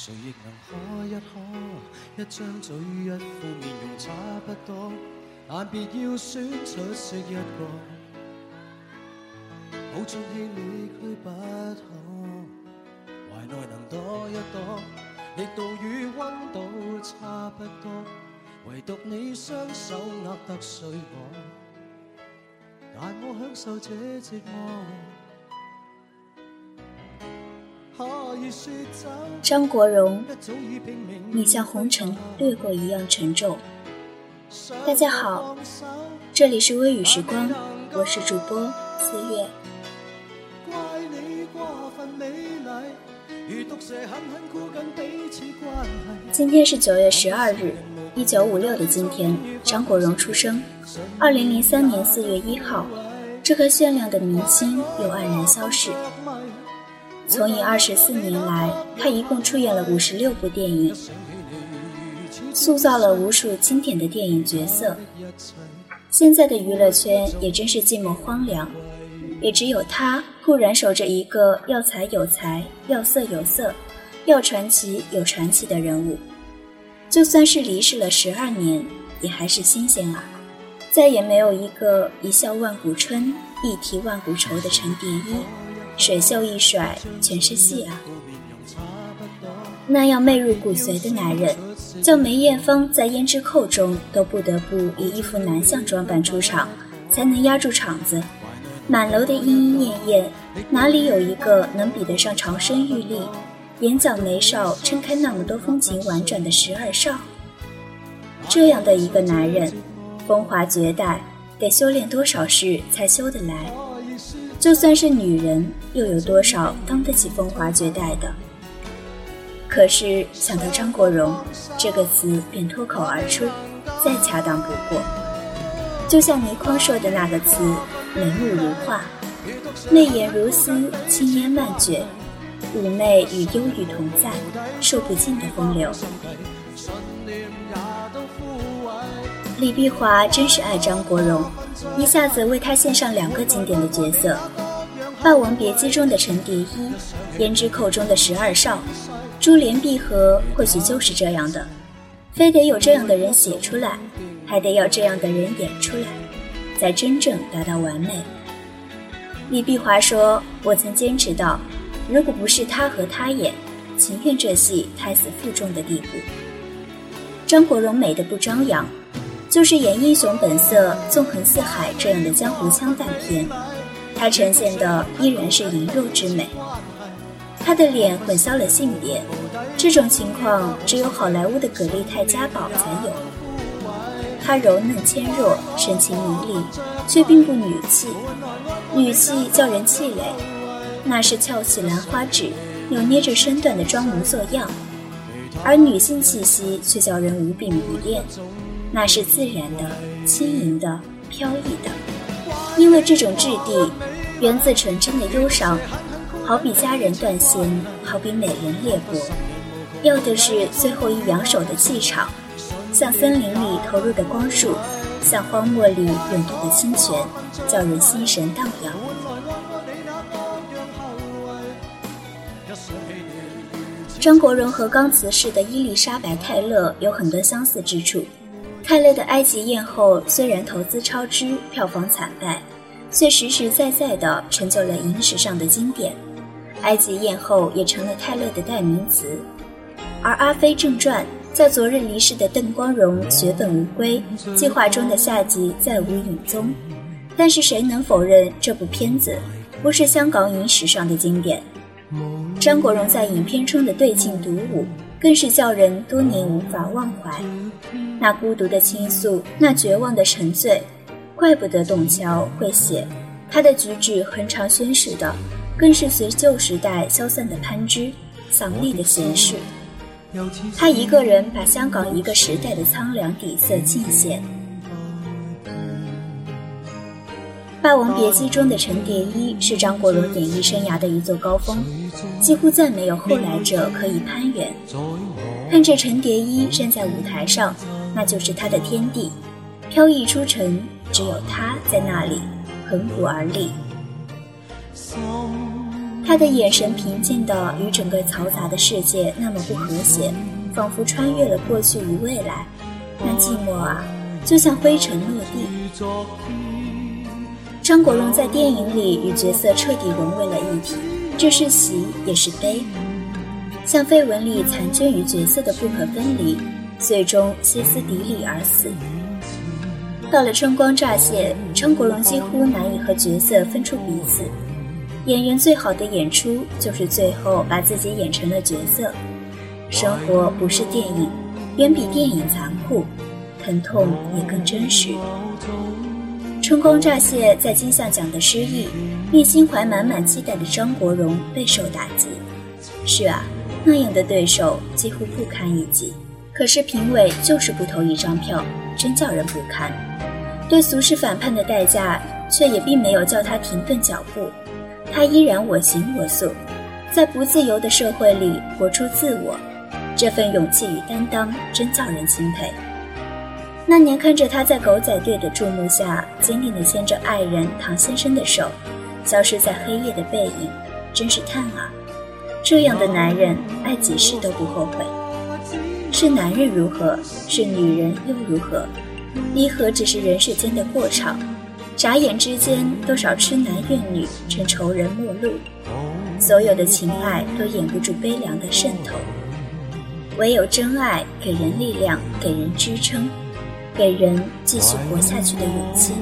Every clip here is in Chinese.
谁亦能可一可，一张嘴一副面容差不多，但别要选出色一个，抱着气力去不可，怀内能躲一躲，力度与温度差不多，唯独你双手握得碎我，但我享受这折磨。张国荣，你像红尘掠过一样沉重。大家好，这里是微雨时光，我是主播四月。今天是九月十二日，一九五六的今天，张国荣出生。二零零三年四月一号，这颗鲜亮的明星又黯然消逝。从影二十四年来，他一共出演了五十六部电影，塑造了无数经典的电影角色。现在的娱乐圈也真是寂寞荒凉，也只有他固然守着一个要才有才、要色有色、要传奇有传奇的人物。就算是离世了十二年，也还是新鲜啊！再也没有一个一笑万古春，一提万古愁的陈蝶衣。水袖一甩，全是戏啊！那样媚入骨髓的男人，叫梅艳芳在《胭脂扣》中都不得不以一副男相装扮出场，才能压住场子。满楼的莺莺燕燕，哪里有一个能比得上长身玉立、眼角眉梢撑开那么多风情婉转的十二少？这样的一个男人，风华绝代，得修炼多少世才修得来？就算是女人，又有多少当得起风华绝代的？可是想到张国荣这个词，便脱口而出，再恰当不过。就像倪匡说的那个词：“眉目如画，媚眼如丝，轻烟漫卷，妩媚与忧郁同在，说不尽的风流。”李碧华真是爱张国荣。一下子为他献上两个经典的角色，《霸王别姬》中的陈蝶衣，《胭脂扣》中的十二少，珠联璧合，或许就是这样的，非得有这样的人写出来，还得要这样的人演出来，才真正达到完美。李碧华说：“我曾坚持到，如果不是他和他演，情愿这戏胎死腹中的地步。”张国荣美的不张扬。就是演英雄本色、纵横四海这样的江湖枪弹片，他呈现的依然是羸弱之美。他的脸混淆了性别，这种情况只有好莱坞的葛丽泰嘉宝才有。她柔嫩纤弱，神情迷离，却并不女气。女气叫人气馁，那是翘起兰花指，扭捏着身段的装模作样；而女性气息却叫人无比迷恋。那是自然的、轻盈的、飘逸的，因为这种质地源自纯真的忧伤，好比佳人断线，好比美人裂帛，要的是最后一扬手的气场，像森林里投入的光束，像荒漠里涌动的清泉，叫人心神荡漾。张国荣和刚辞世的伊丽莎白·泰勒有很多相似之处。泰勒的《埃及艳后》虽然投资超支、票房惨败，却实实在在地成就了影史上的经典。《埃及艳后》也成了泰勒的代名词。而《阿飞正传》在昨日离世的邓光荣血本无归，计划中的下集再无影踪，但是谁能否认这部片子不是香港影史上的经典？张国荣在影片中的对镜独舞，更是叫人多年无法忘怀。那孤独的倾诉，那绝望的沉醉，怪不得董桥会写。他的举止恒常宣示的，更是随旧时代消散的攀枝，丧力的闲事。他一个人把香港一个时代的苍凉底色尽显。《霸王别姬》中的陈蝶衣是张国荣演艺生涯的一座高峰，几乎再没有后来者可以攀援。看着陈蝶衣站在舞台上，那就是他的天地，飘逸出尘，只有他在那里，横古而立。他的眼神平静的与整个嘈杂的世界那么不和谐，仿佛穿越了过去与未来。那寂寞啊，就像灰尘落地。张国荣在电影里与角色彻底融为了一体，这是喜也是悲，像绯闻里残缺与角色的不可分离，最终歇斯底里而死。到了春光乍泄，张国荣几乎难以和角色分出彼此。演员最好的演出就是最后把自己演成了角色。生活不是电影，远比电影残酷，疼痛也更真实。春光乍泄，在金像奖的失意，令心怀满满期待的张国荣备受打击。是啊，那样的对手几乎不堪一击。可是评委就是不投一张票，真叫人不堪。对俗世反叛的代价，却也并没有叫他停顿脚步。他依然我行我素，在不自由的社会里活出自我。这份勇气与担当，真叫人钦佩。那年看着他在狗仔队的注目下，坚定地牵着爱人唐先生的手，消失在黑夜的背影，真是叹啊！这样的男人，爱几世都不后悔。是男人如何，是女人又如何？离合只是人世间的过场，眨眼之间，多少痴男怨女成仇人陌路。所有的情爱都掩不住悲凉的渗透，唯有真爱给人力量，给人支撑。给人继续活下去的勇气。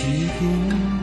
注定